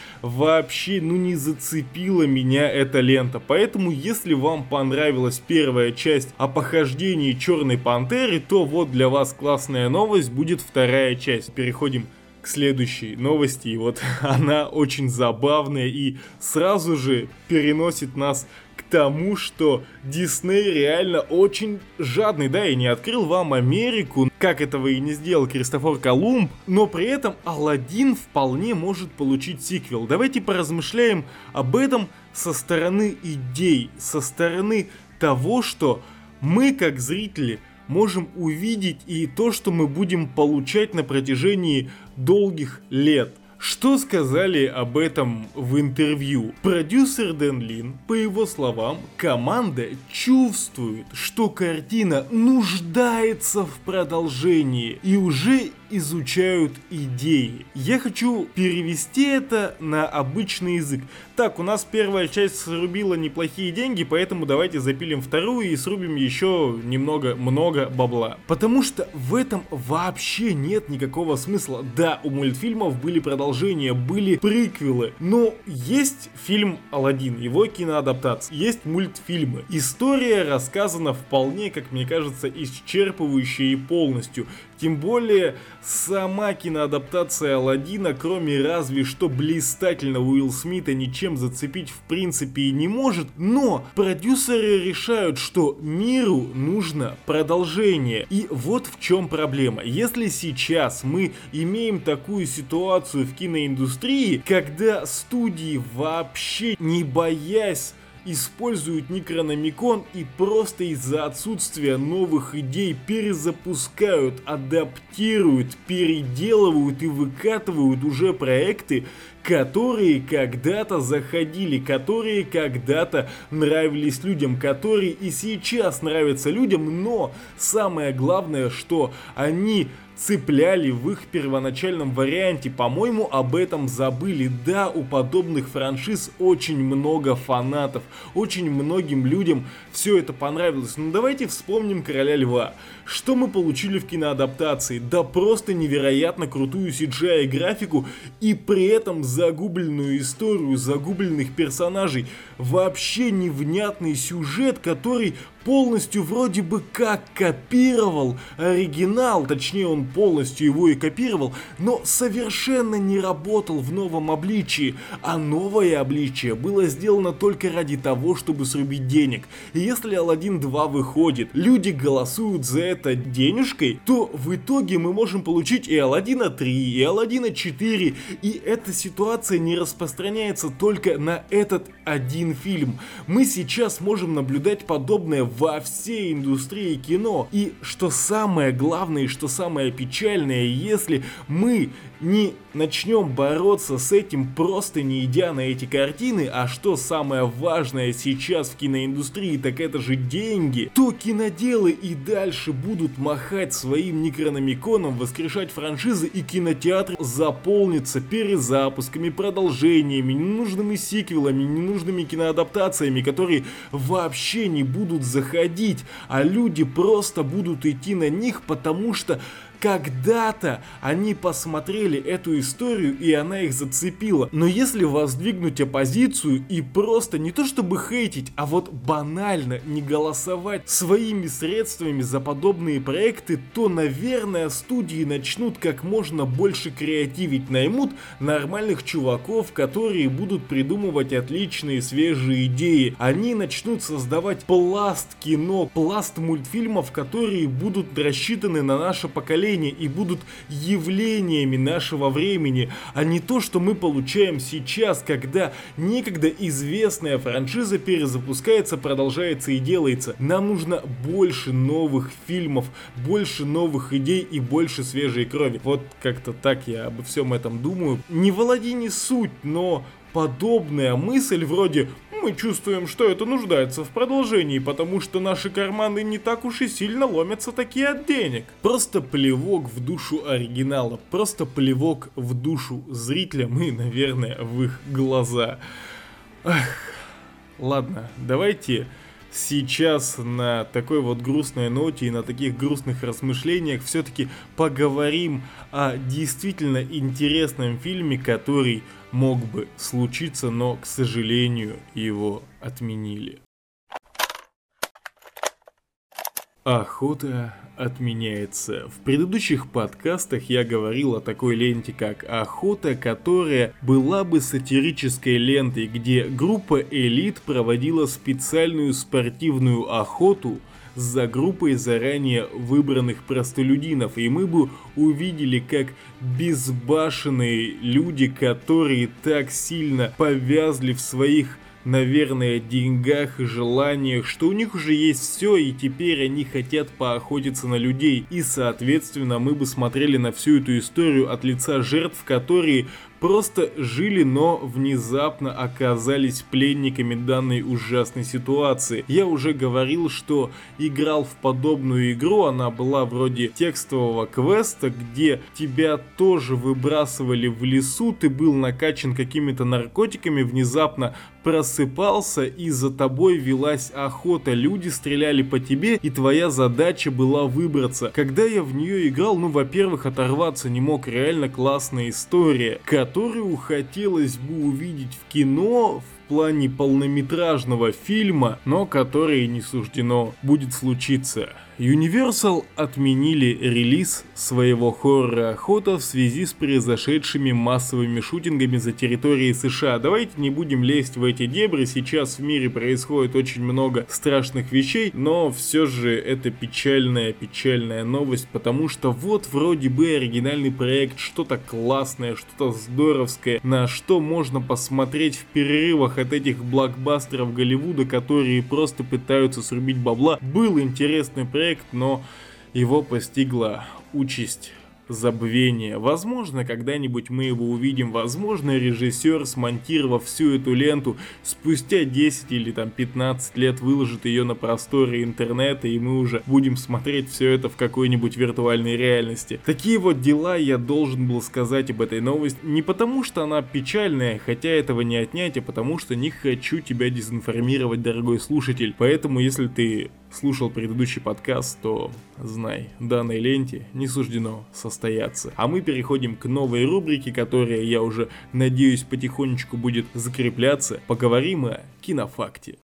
вообще, ну не зацепила меня эта лента. Поэтому, если вам понравилась первая часть о похождении Черной Пантеры, то вот для вас классная новость, будет вторая часть. Переходим к следующей новости. И вот [laughs] она очень забавная и сразу же переносит нас тому, что Дисней реально очень жадный, да, и не открыл вам Америку, как этого и не сделал Кристофор Колумб, но при этом Алладин вполне может получить сиквел. Давайте поразмышляем об этом со стороны идей, со стороны того, что мы как зрители можем увидеть и то, что мы будем получать на протяжении долгих лет – что сказали об этом в интервью? Продюсер Дэн Лин, по его словам, команда чувствует, что картина нуждается в продолжении и уже изучают идеи. Я хочу перевести это на обычный язык. Так, у нас первая часть срубила неплохие деньги, поэтому давайте запилим вторую и срубим еще немного, много бабла. Потому что в этом вообще нет никакого смысла. Да, у мультфильмов были продолжения, были приквелы, но есть фильм Алладин, его киноадаптация, есть мультфильмы. История рассказана вполне, как мне кажется, исчерпывающая и полностью. Тем более, сама киноадаптация Алладина, кроме разве что блистательного Уилл Смита, ничем зацепить в принципе и не может, но продюсеры решают, что миру нужно продолжение. И вот в чем проблема. Если сейчас мы имеем такую ситуацию в киноиндустрии, когда студии вообще не боясь используют Necronomicon и просто из-за отсутствия новых идей перезапускают, адаптируют, переделывают и выкатывают уже проекты, которые когда-то заходили, которые когда-то нравились людям, которые и сейчас нравятся людям, но самое главное, что они цепляли в их первоначальном варианте. По-моему, об этом забыли. Да, у подобных франшиз очень много фанатов. Очень многим людям все это понравилось. Но давайте вспомним Короля Льва. Что мы получили в киноадаптации? Да просто невероятно крутую CGI графику и при этом загубленную историю, загубленных персонажей. Вообще невнятный сюжет, который полностью вроде бы как копировал оригинал, точнее он полностью его и копировал, но совершенно не работал в новом обличии, а новое обличие было сделано только ради того, чтобы срубить денег. И если Алладин 2 выходит, люди голосуют за это денежкой, то в итоге мы можем получить и Алладина 3, и Алладина 4, и эта ситуация не распространяется только на этот один фильм. Мы сейчас можем наблюдать подобное во всей индустрии кино. И что самое главное, и что самое печальное, если мы не начнем бороться с этим просто не идя на эти картины, а что самое важное сейчас в киноиндустрии, так это же деньги, то киноделы и дальше будут махать своим некрономиконом, воскрешать франшизы и кинотеатр заполнится перезапусками, продолжениями, ненужными сиквелами, ненужными киноадаптациями, которые вообще не будут заходить, а люди просто будут идти на них, потому что когда-то они посмотрели эту историю и она их зацепила. Но если воздвигнуть оппозицию и просто не то чтобы хейтить, а вот банально не голосовать своими средствами за подобные проекты, то, наверное, студии начнут как можно больше креативить, наймут нормальных чуваков, которые будут придумывать отличные свежие идеи. Они начнут создавать пласт кино, пласт мультфильмов, которые будут рассчитаны на наше поколение поколения и будут явлениями нашего времени, а не то, что мы получаем сейчас, когда некогда известная франшиза перезапускается, продолжается и делается. Нам нужно больше новых фильмов, больше новых идей и больше свежей крови. Вот как-то так я обо всем этом думаю. Не в Аладдине суть, но подобная мысль вроде мы чувствуем, что это нуждается в продолжении, потому что наши карманы не так уж и сильно ломятся такие от денег. Просто плевок в душу оригинала, просто плевок в душу зрителям и, наверное, в их глаза. Ах, ладно, давайте сейчас на такой вот грустной ноте и на таких грустных размышлениях все-таки поговорим о действительно интересном фильме, который мог бы случиться, но, к сожалению, его отменили. Охота отменяется. В предыдущих подкастах я говорил о такой ленте, как «Охота», которая была бы сатирической лентой, где группа «Элит» проводила специальную спортивную охоту за группой заранее выбранных простолюдинов, и мы бы увидели, как безбашенные люди, которые так сильно повязли в своих наверное, деньгах и желаниях, что у них уже есть все, и теперь они хотят поохотиться на людей. И, соответственно, мы бы смотрели на всю эту историю от лица жертв, которые просто жили, но внезапно оказались пленниками данной ужасной ситуации. Я уже говорил, что играл в подобную игру, она была вроде текстового квеста, где тебя тоже выбрасывали в лесу, ты был накачан какими-то наркотиками, внезапно просыпался и за тобой велась охота, люди стреляли по тебе и твоя задача была выбраться. Когда я в нее играл, ну во-первых оторваться не мог, реально классная история, которую хотелось бы увидеть в кино, в плане полнометражного фильма, но которой не суждено будет случиться. Universal отменили релиз своего хоррора «Охота» в связи с произошедшими массовыми шутингами за территорией США. Давайте не будем лезть в эти дебри, сейчас в мире происходит очень много страшных вещей, но все же это печальная-печальная новость, потому что вот вроде бы оригинальный проект, что-то классное, что-то здоровское, на что можно посмотреть в перерывах от этих блокбастеров Голливуда, которые просто пытаются срубить бабла. Был интересный проект, но его постигла участь забвения. Возможно, когда-нибудь мы его увидим. Возможно, режиссер, смонтировав всю эту ленту, спустя 10 или там 15 лет выложит ее на просторы интернета, и мы уже будем смотреть все это в какой-нибудь виртуальной реальности. Такие вот дела я должен был сказать об этой новости. Не потому, что она печальная, хотя этого не отнять, а потому, что не хочу тебя дезинформировать, дорогой слушатель. Поэтому, если ты слушал предыдущий подкаст, то знай, данной ленте не суждено состояться. А мы переходим к новой рубрике, которая, я уже надеюсь, потихонечку будет закрепляться. Поговорим о кинофакте.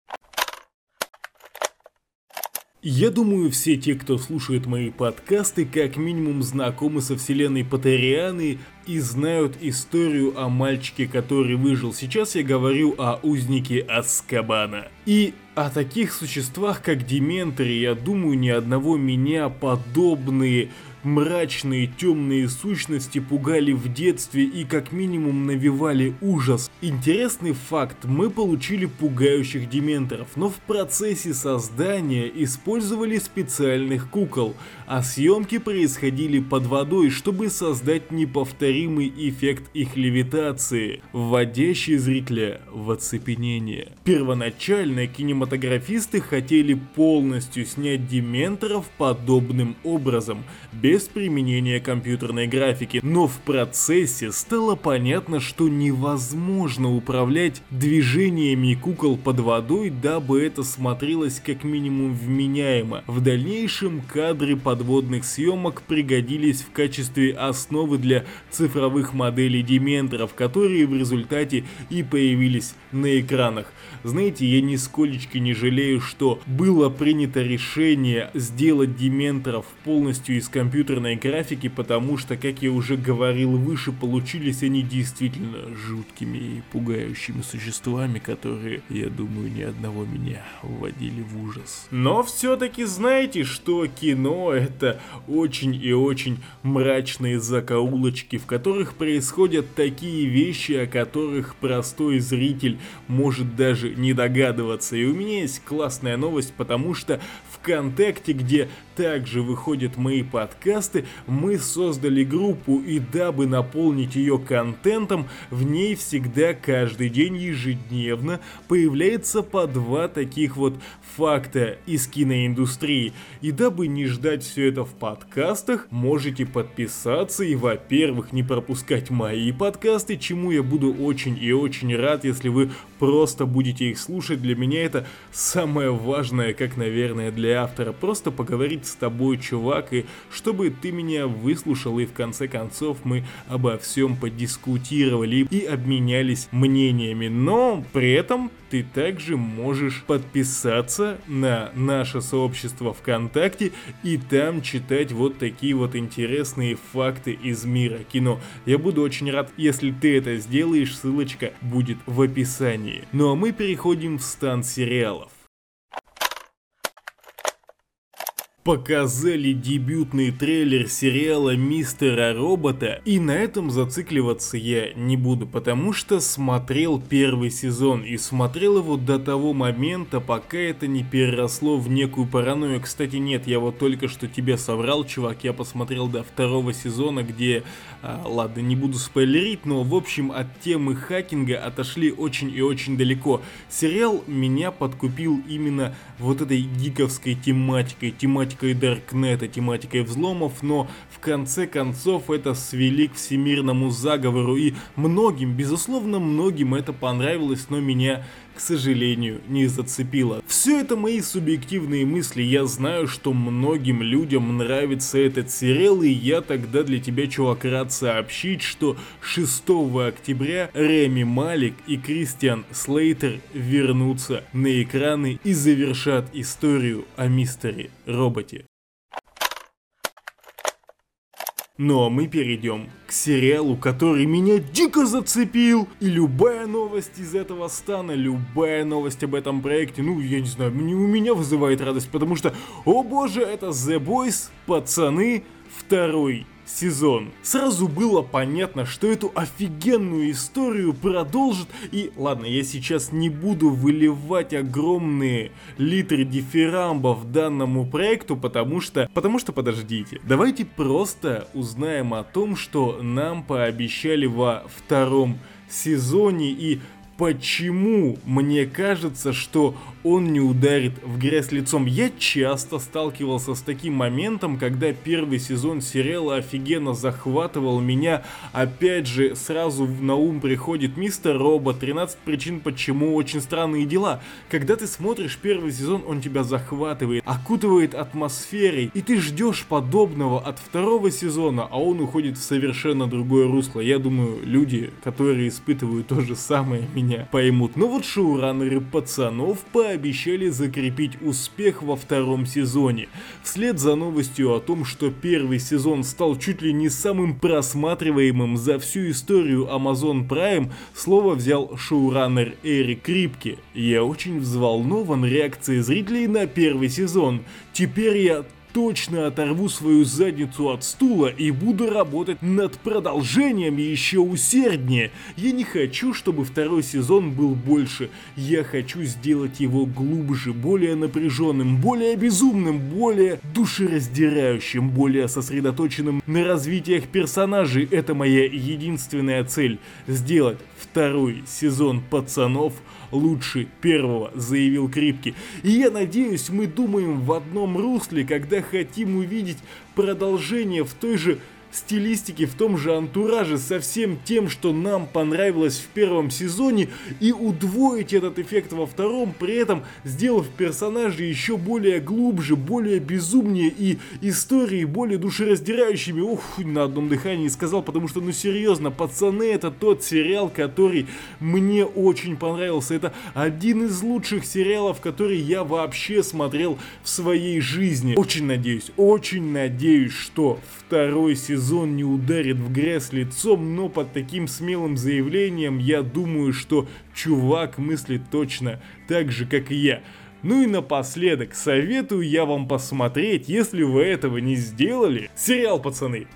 Я думаю, все те, кто слушает мои подкасты, как минимум знакомы со вселенной Патерианы и знают историю о мальчике, который выжил. Сейчас я говорю о узнике Аскабана. И о таких существах, как Дементоры, я думаю, ни одного меня подобные Мрачные темные сущности пугали в детстве и как минимум навевали ужас. Интересный факт, мы получили пугающих дементоров, но в процессе создания использовали специальных кукол, а съемки происходили под водой, чтобы создать неповторимый эффект их левитации, вводящий зрителя в оцепенение. Первоначально кинематографисты хотели полностью снять дементоров подобным образом, без без применения компьютерной графики, но в процессе стало понятно, что невозможно управлять движениями кукол под водой, дабы это смотрелось как минимум вменяемо. В дальнейшем кадры подводных съемок пригодились в качестве основы для цифровых моделей дементоров, которые в результате и появились на экранах. Знаете, я нисколечки не жалею, что было принято решение сделать дементоров полностью из компьютерной графики, потому что, как я уже говорил выше, получились они действительно жуткими и пугающими существами, которые, я думаю, ни одного меня вводили в ужас. Но все-таки знаете, что кино это очень и очень мрачные закоулочки, в которых происходят такие вещи, о которых простой зритель может даже не догадываться. И у меня есть классная новость, потому что ВКонтакте, где также выходят мои подкасты, мы создали группу и дабы наполнить ее контентом, в ней всегда каждый день ежедневно появляется по два таких вот факта из киноиндустрии. И дабы не ждать все это в подкастах, можете подписаться и, во-первых, не пропускать мои подкасты, чему я буду очень и очень рад, если вы просто будете их слушать. Для меня это самое важное, как, наверное, для автора. Просто поговорить поговорить с тобой, чувак, и чтобы ты меня выслушал, и в конце концов мы обо всем подискутировали и обменялись мнениями. Но при этом ты также можешь подписаться на наше сообщество ВКонтакте и там читать вот такие вот интересные факты из мира кино. Я буду очень рад, если ты это сделаешь, ссылочка будет в описании. Ну а мы переходим в стан сериалов. Показали дебютный трейлер сериала Мистера Робота, и на этом зацикливаться я не буду, потому что смотрел первый сезон, и смотрел его до того момента, пока это не переросло в некую паранойю. Кстати, нет, я вот только что тебе соврал, чувак, я посмотрел до второго сезона, где, а, ладно, не буду спойлерить, но в общем от темы хакинга отошли очень и очень далеко. Сериал меня подкупил именно вот этой гиковской тематикой, тематикой тематикой Даркнета, тематикой взломов, но в конце концов это свели к всемирному заговору, и многим, безусловно многим это понравилось, но меня сожалению, не зацепило. Все это мои субъективные мысли, я знаю, что многим людям нравится этот сериал, и я тогда для тебя, чувак, рад сообщить, что 6 октября Реми Малик и Кристиан Слейтер вернутся на экраны и завершат историю о мистере роботе. Ну а мы перейдем к сериалу, который меня дико зацепил. И любая новость из этого стана, любая новость об этом проекте, ну я не знаю, у меня вызывает радость, потому что, о боже, это The Boys, пацаны, второй сезон. Сразу было понятно, что эту офигенную историю продолжит, и ладно, я сейчас не буду выливать огромные литры дифирамбов данному проекту, потому что, потому что подождите, давайте просто узнаем о том, что нам пообещали во втором сезоне и почему мне кажется, что он не ударит в грязь лицом. Я часто сталкивался с таким моментом, когда первый сезон сериала офигенно захватывал меня. Опять же, сразу на ум приходит Мистер Робот, 13 причин почему, очень странные дела. Когда ты смотришь первый сезон, он тебя захватывает, окутывает атмосферой, и ты ждешь подобного от второго сезона, а он уходит в совершенно другое русло. Я думаю, люди, которые испытывают то же самое, меня поймут. Но вот шоураннеры пацанов по обещали закрепить успех во втором сезоне. Вслед за новостью о том, что первый сезон стал чуть ли не самым просматриваемым за всю историю Amazon Prime, слово взял шоураннер Эрик Крипки. Я очень взволнован реакцией зрителей на первый сезон. Теперь я точно оторву свою задницу от стула и буду работать над продолжением еще усерднее. Я не хочу, чтобы второй сезон был больше. Я хочу сделать его глубже, более напряженным, более безумным, более душераздирающим, более сосредоточенным на развитиях персонажей. Это моя единственная цель. Сделать второй сезон пацанов лучше первого, заявил Крипки. И я надеюсь, мы думаем в одном русле, когда хотим увидеть продолжение в той же стилистике, в том же антураже, со всем тем, что нам понравилось в первом сезоне, и удвоить этот эффект во втором, при этом сделав персонажей еще более глубже, более безумнее и истории более душераздирающими. Ух, на одном дыхании сказал, потому что, ну серьезно, пацаны, это тот сериал, который мне очень понравился. Это один из лучших сериалов, который я вообще смотрел в своей жизни. Очень надеюсь, очень надеюсь, что второй сезон сезон не ударит в грязь лицом, но под таким смелым заявлением я думаю, что чувак мыслит точно так же, как и я. Ну и напоследок, советую я вам посмотреть, если вы этого не сделали, сериал, пацаны.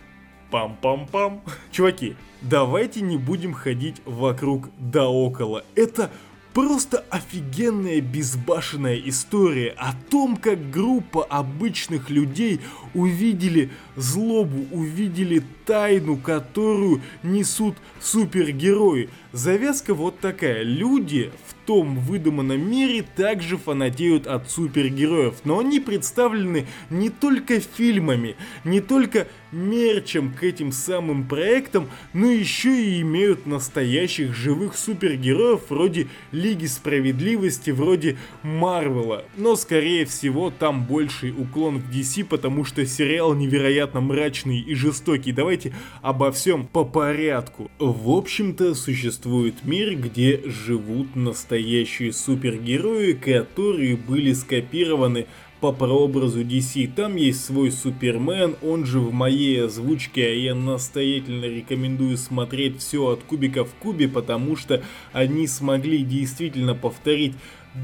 Пам-пам-пам. [laughs] Чуваки, давайте не будем ходить вокруг да около. Это Просто офигенная безбашенная история о том, как группа обычных людей увидели злобу, увидели тайну, которую несут супергерои. Завязка вот такая. Люди в том выдуманном мире также фанатеют от супергероев, но они представлены не только фильмами, не только мерчем к этим самым проектам, но еще и имеют настоящих живых супергероев вроде Лиги Справедливости, вроде Марвела. Но скорее всего там больший уклон в DC, потому что сериал невероятно мрачный и жестокий. Давайте обо всем по порядку. В общем-то существует мир, где живут настоящие супергерои, которые были скопированы по прообразу DC. Там есть свой Супермен, он же в моей озвучке, а я настоятельно рекомендую смотреть все от кубика в кубе, потому что они смогли действительно повторить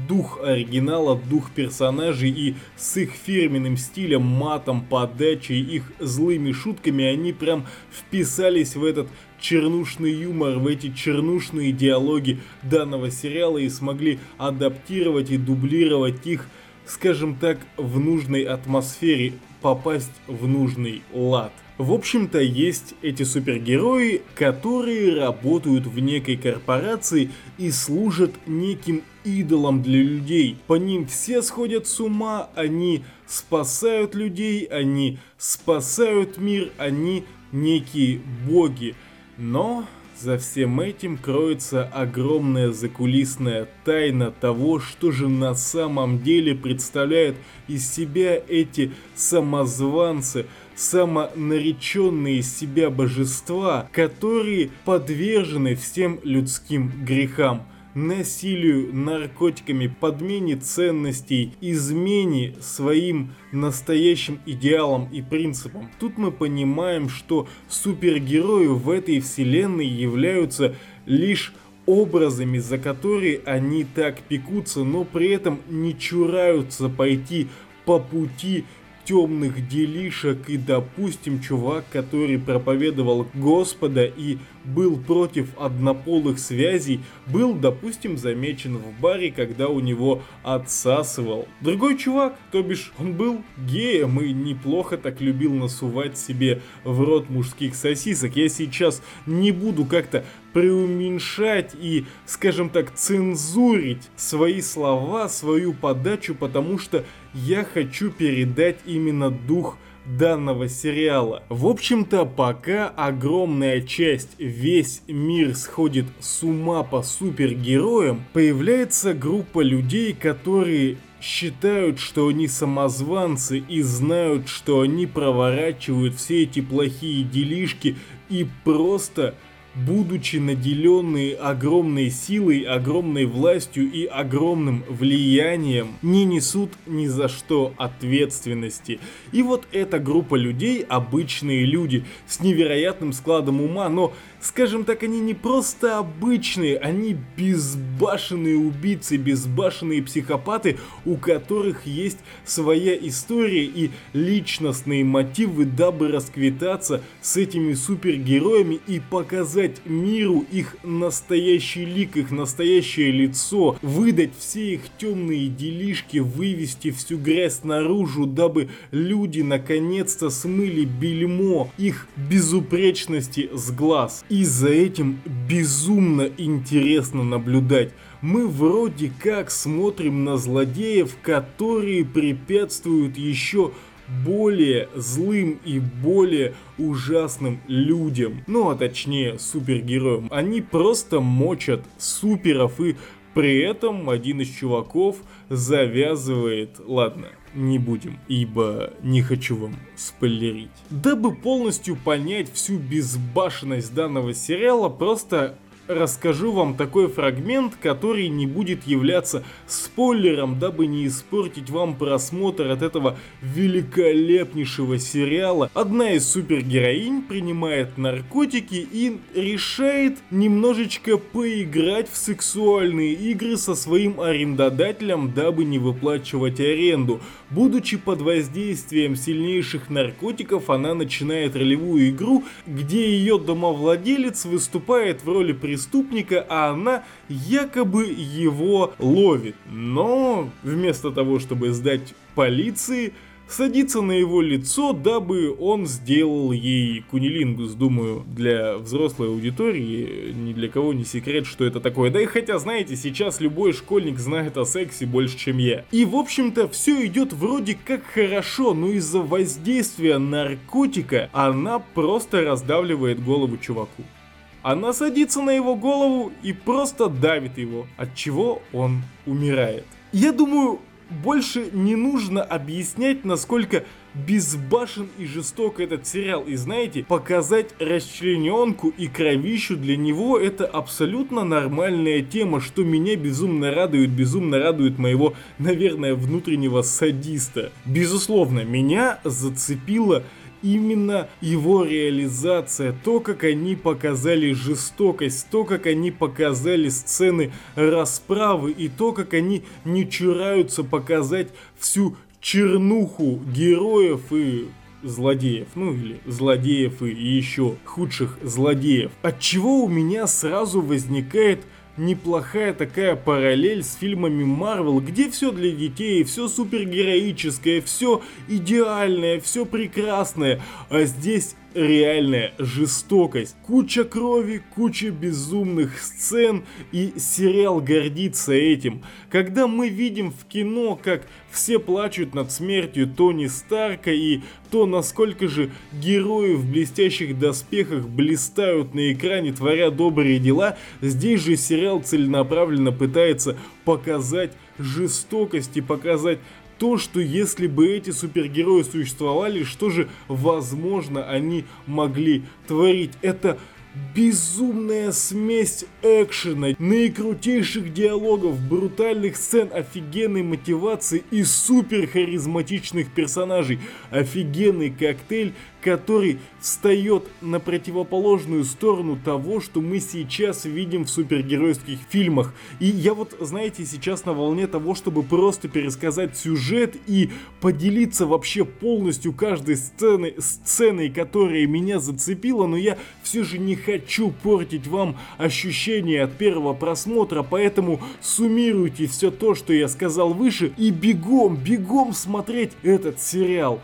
дух оригинала, дух персонажей и с их фирменным стилем, матом, подачей, их злыми шутками, они прям вписались в этот чернушный юмор, в эти чернушные диалоги данного сериала и смогли адаптировать и дублировать их скажем так, в нужной атмосфере, попасть в нужный лад. В общем-то, есть эти супергерои, которые работают в некой корпорации и служат неким идолом для людей. По ним все сходят с ума, они спасают людей, они спасают мир, они некие боги. Но за всем этим кроется огромная закулисная тайна того, что же на самом деле представляют из себя эти самозванцы, самонареченные из себя божества, которые подвержены всем людским грехам насилию, наркотиками, подмене ценностей, измене своим настоящим идеалам и принципам. Тут мы понимаем, что супергерои в этой вселенной являются лишь образами, за которые они так пекутся, но при этом не чураются пойти по пути темных делишек и, допустим, чувак, который проповедовал Господа и был против однополых связей, был, допустим, замечен в баре, когда у него отсасывал. Другой чувак, то бишь, он был геем и неплохо так любил насувать себе в рот мужских сосисок. Я сейчас не буду как-то преуменьшать и, скажем так, цензурить свои слова, свою подачу, потому что я хочу передать именно дух данного сериала. В общем-то, пока огромная часть, весь мир сходит с ума по супергероям, появляется группа людей, которые считают, что они самозванцы и знают, что они проворачивают все эти плохие делишки и просто будучи наделенные огромной силой, огромной властью и огромным влиянием, не несут ни за что ответственности. И вот эта группа людей, обычные люди, с невероятным складом ума, но Скажем так, они не просто обычные, они безбашенные убийцы, безбашенные психопаты, у которых есть своя история и личностные мотивы, дабы расквитаться с этими супергероями и показать миру их настоящий лик, их настоящее лицо, выдать все их темные делишки, вывести всю грязь наружу, дабы люди наконец-то смыли бельмо их безупречности с глаз. И за этим безумно интересно наблюдать. Мы вроде как смотрим на злодеев, которые препятствуют еще более злым и более ужасным людям. Ну а точнее супергероям. Они просто мочат суперов и при этом один из чуваков завязывает... Ладно, не будем, ибо не хочу вам спойлерить. Дабы полностью понять всю безбашенность данного сериала, просто расскажу вам такой фрагмент, который не будет являться спойлером, дабы не испортить вам просмотр от этого великолепнейшего сериала. Одна из супергероинь принимает наркотики и решает немножечко поиграть в сексуальные игры со своим арендодателем, дабы не выплачивать аренду. Будучи под воздействием сильнейших наркотиков, она начинает ролевую игру, где ее домовладелец выступает в роли преступника, а она якобы его ловит. Но вместо того, чтобы сдать полиции, садится на его лицо, дабы он сделал ей кунилингус. Думаю, для взрослой аудитории ни для кого не секрет, что это такое. Да и хотя, знаете, сейчас любой школьник знает о сексе больше, чем я. И, в общем-то, все идет вроде как хорошо, но из-за воздействия наркотика она просто раздавливает голову чуваку. Она садится на его голову и просто давит его, от чего он умирает. Я думаю, больше не нужно объяснять, насколько безбашен и жесток этот сериал. И знаете, показать расчлененку и кровищу для него это абсолютно нормальная тема, что меня безумно радует, безумно радует моего, наверное, внутреннего садиста. Безусловно, меня зацепило именно его реализация, то, как они показали жестокость, то, как они показали сцены расправы и то, как они не чураются показать всю чернуху героев и злодеев, ну или злодеев и еще худших злодеев. От чего у меня сразу возникает неплохая такая параллель с фильмами Марвел, где все для детей, все супергероическое, все идеальное, все прекрасное, а здесь реальная жестокость. Куча крови, куча безумных сцен, и сериал гордится этим. Когда мы видим в кино, как все плачут над смертью Тони Старка и то, насколько же герои в блестящих доспехах блистают на экране, творя добрые дела, здесь же сериал целенаправленно пытается показать жестокость и показать то, что если бы эти супергерои существовали, что же, возможно, они могли творить. Это безумная смесь экшена, наикрутейших диалогов, брутальных сцен, офигенной мотивации и супер харизматичных персонажей. Офигенный коктейль, который встает на противоположную сторону того, что мы сейчас видим в супергеройских фильмах. И я вот, знаете, сейчас на волне того, чтобы просто пересказать сюжет и поделиться вообще полностью каждой сцены, сценой, которая меня зацепила, но я все же не хочу портить вам ощущение от первого просмотра, поэтому суммируйте все то, что я сказал выше, и бегом, бегом смотреть этот сериал.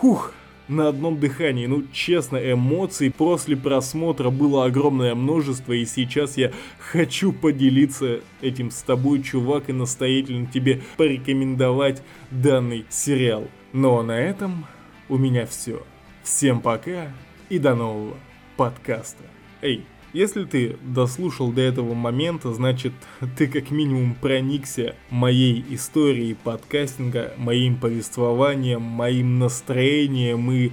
Фух, на одном дыхании. Ну, честно, эмоций после просмотра было огромное множество, и сейчас я хочу поделиться этим с тобой, чувак, и настоятельно тебе порекомендовать данный сериал. Ну а на этом у меня все. Всем пока и до нового подкаста. Эй, если ты дослушал до этого момента, значит ты как минимум проникся моей историей подкастинга, моим повествованием, моим настроением и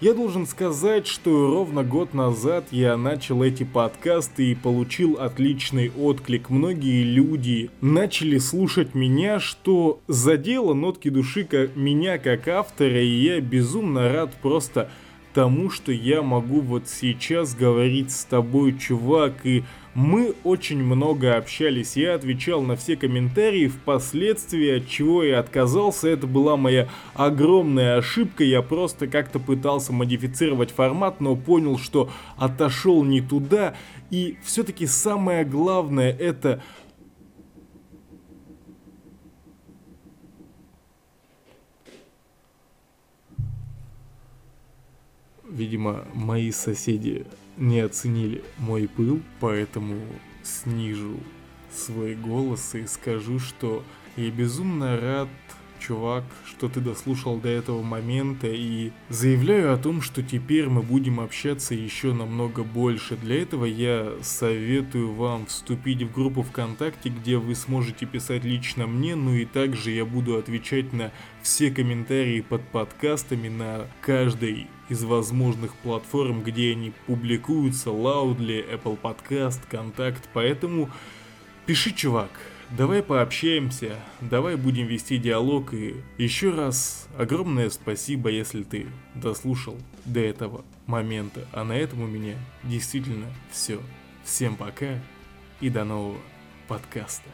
я должен сказать, что ровно год назад я начал эти подкасты и получил отличный отклик. Многие люди начали слушать меня, что задело нотки души меня как автора, и я безумно рад просто тому, что я могу вот сейчас говорить с тобой, чувак, и мы очень много общались, я отвечал на все комментарии, впоследствии от чего я отказался, это была моя огромная ошибка, я просто как-то пытался модифицировать формат, но понял, что отошел не туда, и все-таки самое главное это Видимо, мои соседи не оценили мой пыл, поэтому снижу свой голос и скажу, что я безумно рад чувак, что ты дослушал до этого момента и заявляю о том, что теперь мы будем общаться еще намного больше. Для этого я советую вам вступить в группу ВКонтакте, где вы сможете писать лично мне, ну и также я буду отвечать на все комментарии под подкастами на каждой из возможных платформ, где они публикуются, Loudly, Apple Podcast, Контакт, поэтому пиши, чувак, давай пообщаемся, давай будем вести диалог и еще раз огромное спасибо, если ты дослушал до этого момента. А на этом у меня действительно все. Всем пока и до нового подкаста.